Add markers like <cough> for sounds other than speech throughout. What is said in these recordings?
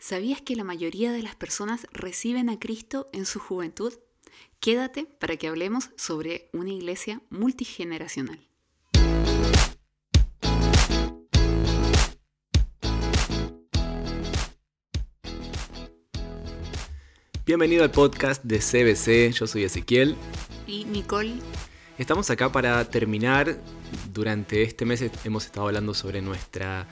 ¿Sabías que la mayoría de las personas reciben a Cristo en su juventud? Quédate para que hablemos sobre una iglesia multigeneracional. Bienvenido al podcast de CBC, yo soy Ezequiel. Y Nicole. Estamos acá para terminar. Durante este mes hemos estado hablando sobre nuestra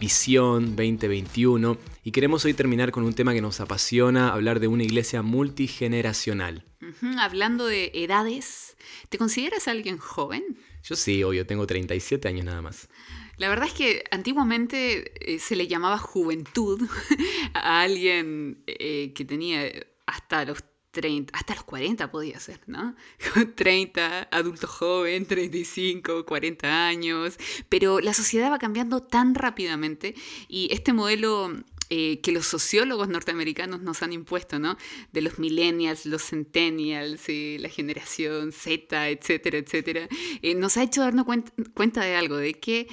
visión 2021 y queremos hoy terminar con un tema que nos apasiona, hablar de una iglesia multigeneracional. hablando de edades, ¿te consideras alguien joven? Yo sí, obvio, tengo 37 años nada más. La verdad es que antiguamente eh, se le llamaba juventud <laughs> a alguien eh, que tenía hasta los 30, hasta los 40 podía ser, ¿no? <laughs> 30, adulto joven, 35, 40 años, pero la sociedad va cambiando tan rápidamente y este modelo eh, que los sociólogos norteamericanos nos han impuesto, ¿no? De los millennials, los centennials, eh, la generación Z, etcétera, etcétera, eh, nos ha hecho darnos cuenta, de algo, de que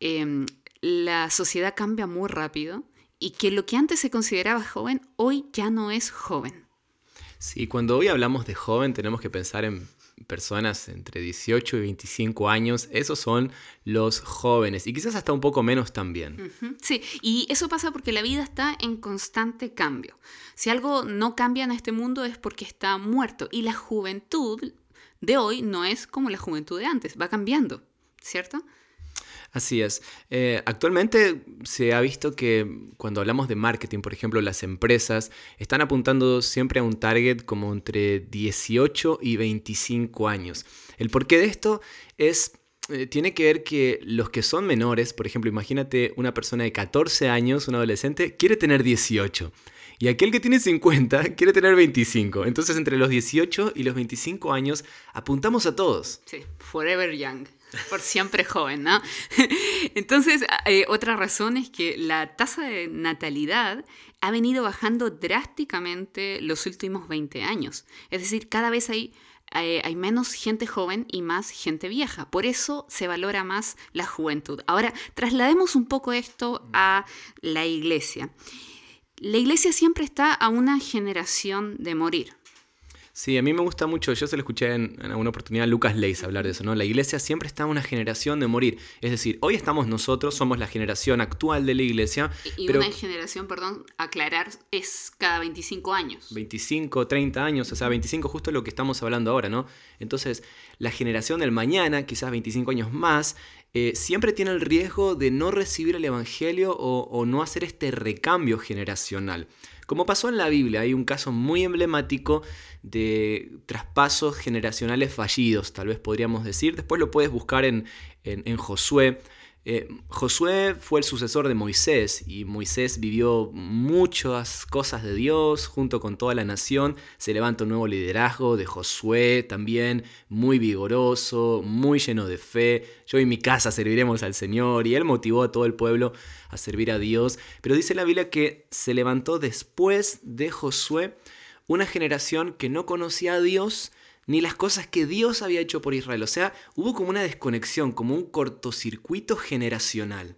em, la sociedad cambia muy rápido y que lo que antes se consideraba joven, hoy ya no es joven. Sí, cuando hoy hablamos de joven tenemos que pensar en personas entre 18 y 25 años, esos son los jóvenes y quizás hasta un poco menos también. Sí, y eso pasa porque la vida está en constante cambio. Si algo no cambia en este mundo es porque está muerto y la juventud de hoy no es como la juventud de antes, va cambiando, ¿cierto? Así es. Eh, actualmente se ha visto que cuando hablamos de marketing, por ejemplo, las empresas están apuntando siempre a un target como entre 18 y 25 años. El porqué de esto es eh, tiene que ver que los que son menores, por ejemplo, imagínate una persona de 14 años, un adolescente, quiere tener 18. Y aquel que tiene 50 <laughs> quiere tener 25. Entonces, entre los 18 y los 25 años, apuntamos a todos. Sí, forever young por siempre joven, ¿no? <laughs> Entonces, eh, otra razón es que la tasa de natalidad ha venido bajando drásticamente los últimos 20 años. Es decir, cada vez hay, hay menos gente joven y más gente vieja. Por eso se valora más la juventud. Ahora, traslademos un poco esto a la iglesia. La iglesia siempre está a una generación de morir. Sí, a mí me gusta mucho, yo se lo escuché en, alguna oportunidad a Lucas Leis hablar de eso, ¿no? La iglesia siempre está en una generación de morir. Es decir, hoy estamos nosotros, somos la generación actual de la iglesia. Y una generación, perdón, aclarar, es cada 25 años. 25, 30 años, o sea, 25 justo lo que estamos hablando ahora, ¿no? Entonces, la generación del mañana, quizás 25 años más, eh, siempre tiene el riesgo de no recibir el Evangelio o no hacer este recambio generacional. Como pasó en la Biblia, hay un caso muy emblemático de traspasos generacionales fallidos, tal vez podríamos decir. Después lo puedes buscar en, en Josué. Eh, Josué fue el sucesor de Moisés y Moisés vivió muchas cosas de Dios junto con toda la nación. Se levanta un nuevo liderazgo de Josué también, muy vigoroso, muy lleno de fe. Yo y mi casa serviremos al Señor y él motivó a todo el pueblo a servir a Dios. Pero dice la Biblia que se levantó después de Josué una generación que no conocía a Dios ni las cosas que Dios había hecho por Israel. O sea, hubo como una desconexión, como un cortocircuito generacional.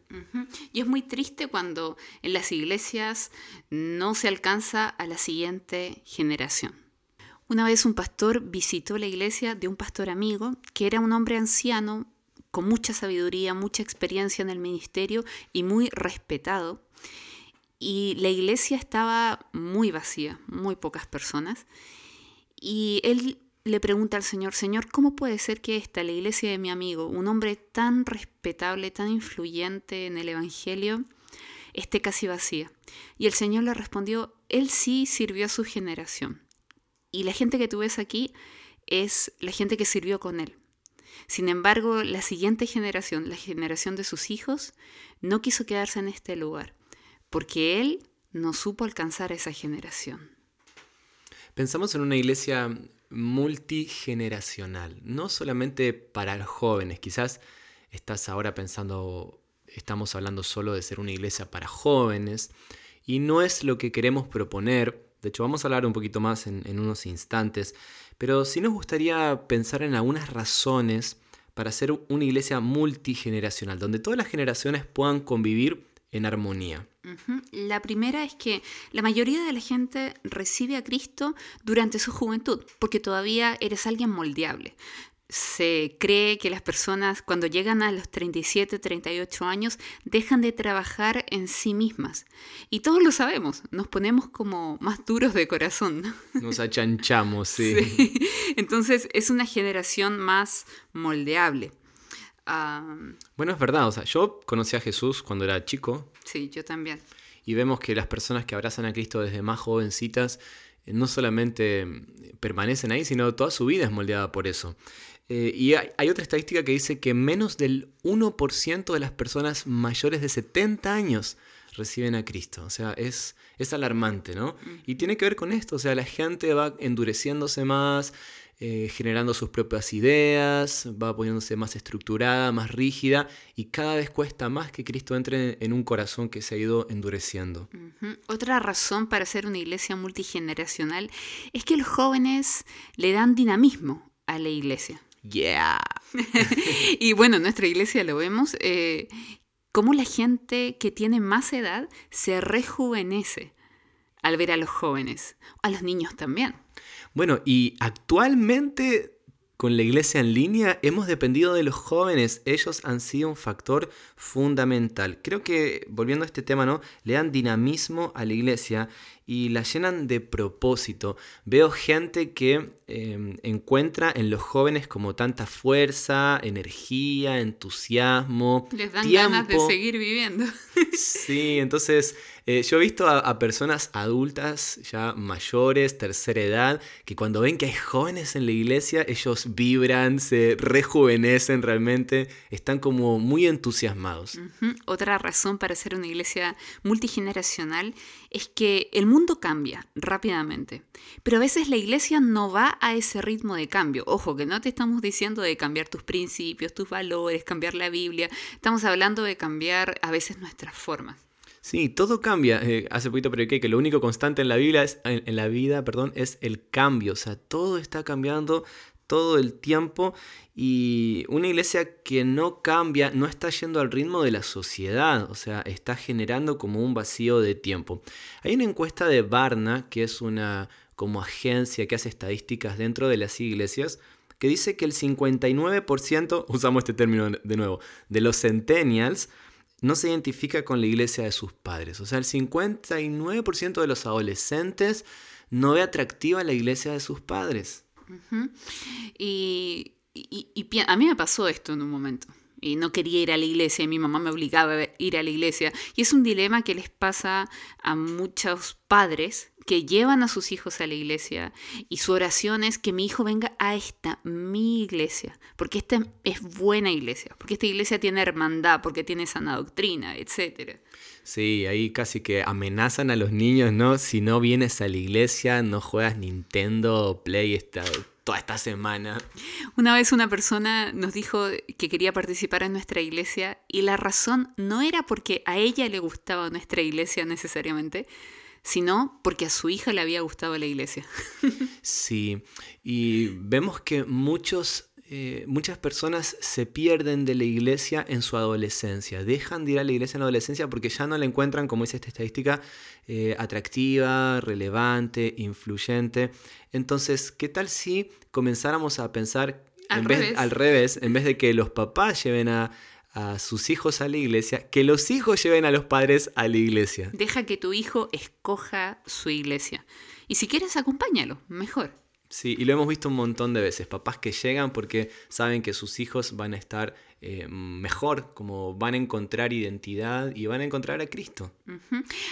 Y es muy triste cuando en las iglesias no se alcanza a la siguiente generación. Una vez un pastor visitó la iglesia de un pastor amigo, que era un hombre anciano, con mucha sabiduría, mucha experiencia en el ministerio y muy respetado. Y la iglesia estaba muy vacía, muy pocas personas. Y él le pregunta al Señor, Señor, ¿cómo puede ser que esta, la iglesia de mi amigo, un hombre tan respetable, tan influyente en el Evangelio, esté casi vacía? Y el Señor le respondió, Él sí sirvió a su generación. Y la gente que tú ves aquí es la gente que sirvió con Él. Sin embargo, la siguiente generación, la generación de sus hijos, no quiso quedarse en este lugar, porque Él no supo alcanzar a esa generación. Pensamos en una iglesia multigeneracional, no solamente para los jóvenes, quizás estás ahora pensando, estamos hablando solo de ser una iglesia para jóvenes, y no es lo que queremos proponer, de hecho vamos a hablar un poquito más en, en unos instantes, pero sí nos gustaría pensar en algunas razones para ser una iglesia multigeneracional, donde todas las generaciones puedan convivir en armonía. La primera es que la mayoría de la gente recibe a Cristo durante su juventud, porque todavía eres alguien moldeable. Se cree que las personas cuando llegan a los 37, 38 años dejan de trabajar en sí mismas. Y todos lo sabemos, nos ponemos como más duros de corazón. <laughs> Nos achanchamos, sí. Entonces es una generación más moldeable. Bueno, es verdad, o sea, yo conocí a Jesús cuando era chico. Sí, yo también. Y vemos que las personas que abrazan a Cristo desde más jovencitas eh, no solamente mm, permanecen ahí, sino toda su vida es moldeada por eso. Eh, y hay, otra estadística que dice que menos del 1% de las personas mayores de 70 años reciben a Cristo. O sea, es, es alarmante, ¿no? Y tiene que ver con esto, o sea, la gente va endureciéndose más, eh, generando sus propias ideas, va poniéndose más estructurada, más rígida y cada vez cuesta más que Cristo entre en un corazón que se ha ido endureciendo. Otra razón para ser una iglesia multigeneracional es que los jóvenes le dan dinamismo a la iglesia. Yeah. <laughs> y bueno, en nuestra iglesia lo vemos, eh, cómo la gente que tiene más edad se rejuvenece al ver a los jóvenes, a los niños también. Bueno, y actualmente con la iglesia en línea hemos dependido de los jóvenes. Ellos han sido un factor fundamental. Creo que, volviendo a este tema, ¿no? Le dan dinamismo a la iglesia y la llenan de propósito. Veo gente que em, encuentra en los jóvenes como tanta fuerza, energía, entusiasmo. Les dan ganas de seguir viviendo. <laughs> Sí, entonces eh, yo he visto a, personas adultas, ya mayores, tercera edad, que cuando ven que hay jóvenes en la iglesia, ellos vibran, se rejuvenecen realmente, están como muy entusiasmados. Otra razón para ser una iglesia multigeneracional es que el mundo cambia rápidamente, pero a veces la iglesia no va a ese ritmo de cambio. Ojo, que no te estamos diciendo de cambiar tus principios, tus valores, cambiar la Biblia, estamos hablando de cambiar a veces nuestras formas. Sí, todo cambia. Eh, hace poquito prediqué que lo único constante en la, Biblia es, en, la vida perdón, es el cambio. O sea, todo está cambiando todo el tiempo y una iglesia que no cambia no está yendo al ritmo de la sociedad, o sea, está generando como un vacío de tiempo. Hay una encuesta de Barna, que es una como agencia que hace estadísticas dentro de las iglesias, que dice que el 59%, usamos este término de nuevo, de los centennials no se identifica con la iglesia de sus padres. O sea, el 59% de los adolescentes no ve atractiva la iglesia de sus padres. Y, a mí me pasó esto en un momento. Y no quería ir a la iglesia, y mi mamá me obligaba a ir a la iglesia. Y es un dilema que les pasa a muchos padres que llevan a sus hijos a la iglesia y su oración es que mi hijo venga a esta, mi iglesia, porque esta es buena iglesia, porque esta iglesia tiene hermandad, porque tiene sana doctrina, etc. Sí, ahí casi que amenazan a los niños, ¿no? Si no vienes a la iglesia, no juegas Nintendo, Play esta, toda esta semana. Una vez una persona nos dijo que quería participar en nuestra iglesia y la razón no era porque a ella le gustaba nuestra iglesia necesariamente, sino porque a su hija le había gustado la iglesia. sí, y vemos que muchos, eh, muchas personas se pierden de la iglesia en su adolescencia, dejan de ir a la iglesia en la adolescencia porque ya no la encuentran, como dice esta estadística, eh, atractiva, relevante, influyente. Entonces, ¿qué tal si comenzáramos a pensar al, al revés, en vez de que los papás lleven a a sus hijos a la iglesia, que los hijos lleven a los padres a la iglesia. Deja que tu hijo escoja su iglesia. Y si quieres, acompáñalo, mejor. Sí, y lo hemos visto un montón de veces, papás que llegan porque saben que sus hijos van a estar eh, mejor, como van a encontrar identidad y van a encontrar a Cristo.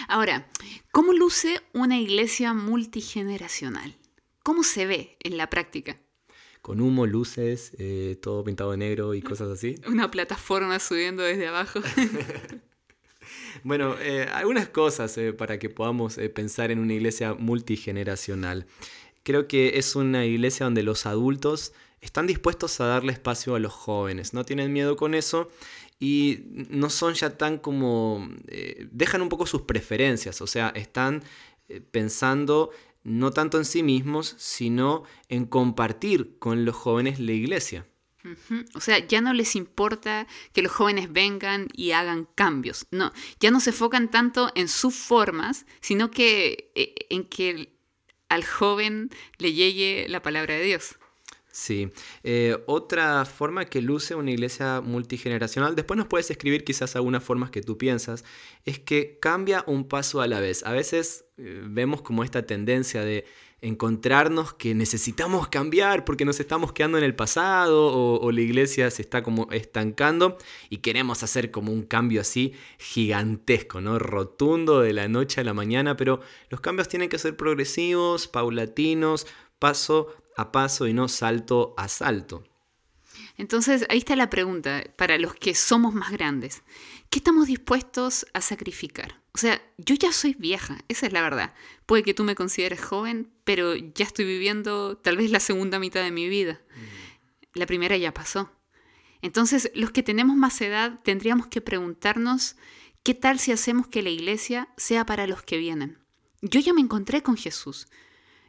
Ahora, ¿cómo luce una iglesia multigeneracional? ¿Cómo se ve en la práctica? con humo, luces, eh, todo pintado de negro y cosas así. <laughs> Una plataforma subiendo desde abajo. <laughs> bueno, eh, algunas cosas para que podamos pensar en una iglesia multigeneracional. Creo que es una iglesia donde los adultos están dispuestos a darle espacio a los jóvenes, no tienen miedo con eso y no son ya tan como... dejan un poco sus preferencias, o sea, están pensando no tanto en sí mismos, sino en compartir con los jóvenes la iglesia. O sea, ya no les importa que los jóvenes vengan y hagan cambios. No, ya no se enfocan tanto en sus formas, sino que eh, en que al joven le llegue la palabra de Dios. Sí. Eh, otra forma que luce una iglesia multigeneracional, después nos puedes escribir quizás algunas formas que tú piensas, es que cambia un paso a la vez. A veces eh, vemos como esta tendencia de encontrarnos que necesitamos cambiar porque nos estamos quedando en el pasado o, la iglesia se está como estancando y queremos hacer como un cambio así gigantesco, ¿no? Rotundo de la noche a la mañana, pero los cambios tienen que ser progresivos, paulatinos, paso a paso y no salto a salto. Entonces, ahí está la pregunta para los que somos más grandes. ¿Qué estamos dispuestos a sacrificar? O sea, yo ya soy vieja, esa es la verdad. Puede que tú me consideres joven, pero ya estoy viviendo tal vez la segunda mitad de mi vida. La primera ya pasó. Entonces, los que tenemos más edad tendríamos que preguntarnos, ¿qué tal si hacemos que la iglesia sea para los que vienen? Yo ya me encontré con Jesús.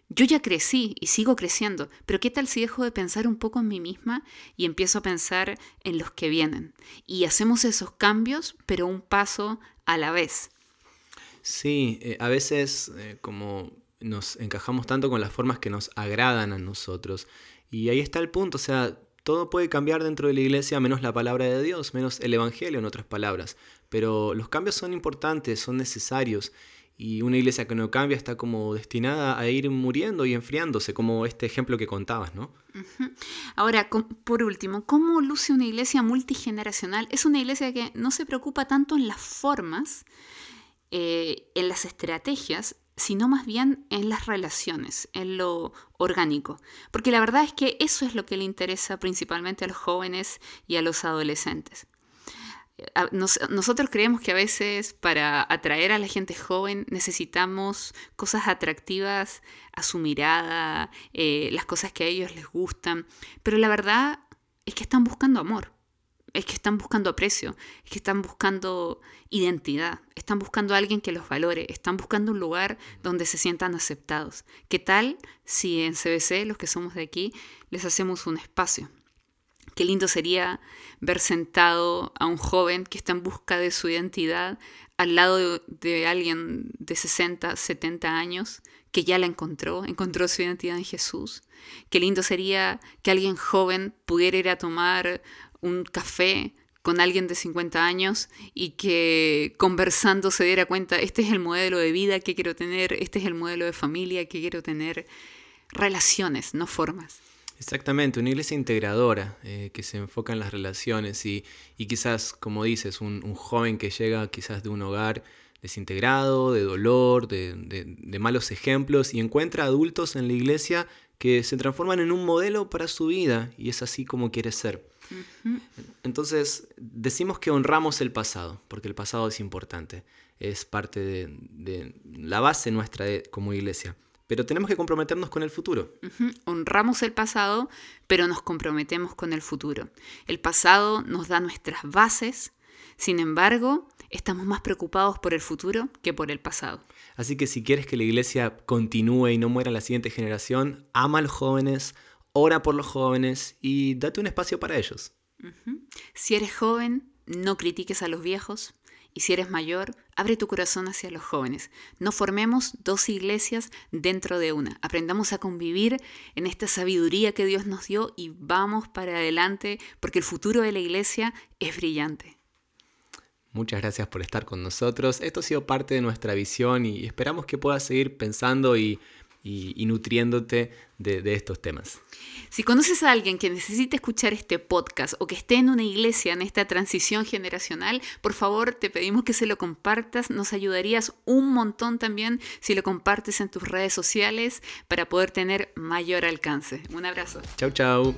Yo ya crecí y sigo creciendo, pero ¿qué tal si dejo de pensar un poco en mí misma y empiezo a pensar en los que vienen? Y hacemos esos cambios, pero un paso a la vez. Sí, eh, a veces eh, como nos encajamos tanto con las formas que nos agradan a nosotros. Y ahí está el punto, o sea, todo puede cambiar dentro de la iglesia menos la palabra de Dios, menos el Evangelio en otras palabras. Pero los cambios son importantes, son necesarios. Y una iglesia que no cambia está como destinada a ir muriendo y enfriándose, como este ejemplo que contabas, ¿no? Ahora, por último, ¿cómo luce una iglesia multigeneracional? Es una iglesia que no se preocupa tanto en las formas, eh, en las estrategias, sino más bien en las relaciones, en lo orgánico. Porque la verdad es que eso es lo que le interesa principalmente a los jóvenes y a los adolescentes nosotros creemos que a veces para atraer a la gente joven necesitamos cosas atractivas a su mirada, eh, las cosas que a ellos les gustan, pero la verdad es que están buscando amor, es que están buscando aprecio, es que están buscando identidad, están buscando a alguien que los valore, están buscando un lugar donde se sientan aceptados. ¿Qué tal si en CBC, los que somos de aquí, les hacemos un espacio? Qué lindo sería ver sentado a un joven que está en busca de su identidad al lado de, alguien de 60, 70 años que ya la encontró, encontró su identidad en Jesús. Qué lindo sería que alguien joven pudiera ir a tomar un café con alguien de 50 años y que conversando se diera cuenta, este es el modelo de vida que quiero tener, este es el modelo de familia que quiero tener. Relaciones, no formas. Exactamente, una iglesia integradora eh, que se enfoca en las relaciones y, quizás, como dices, un, joven que llega quizás de un hogar desintegrado, de dolor, de, malos ejemplos y encuentra adultos en la iglesia que se transforman en un modelo para su vida y es así como quiere ser. Entonces, decimos que honramos el pasado, porque el pasado es importante, es parte de, la base nuestra como iglesia pero tenemos que comprometernos con el futuro. Honramos el pasado, pero nos comprometemos con el futuro. El pasado nos da nuestras bases, sin embargo, estamos más preocupados por el futuro que por el pasado. Así que si quieres que la iglesia continúe y no muera la siguiente generación, ama a los jóvenes, ora por los jóvenes y date un espacio para ellos. Si eres joven, no critiques a los viejos, y si eres mayor, abre tu corazón hacia los jóvenes. No formemos dos iglesias dentro de una. Aprendamos a convivir en esta sabiduría que Dios nos dio y vamos para adelante porque el futuro de la iglesia es brillante. Muchas gracias por estar con nosotros. Esto ha sido parte de nuestra visión y esperamos que puedas seguir pensando y y, nutriéndote de, estos temas. Si conoces a alguien que necesite escuchar este podcast o que esté en una iglesia en esta transición generacional, por favor te pedimos que se lo compartas. Nos ayudarías un montón también si lo compartes en tus redes sociales para poder tener mayor alcance. Un abrazo. Chau, chau.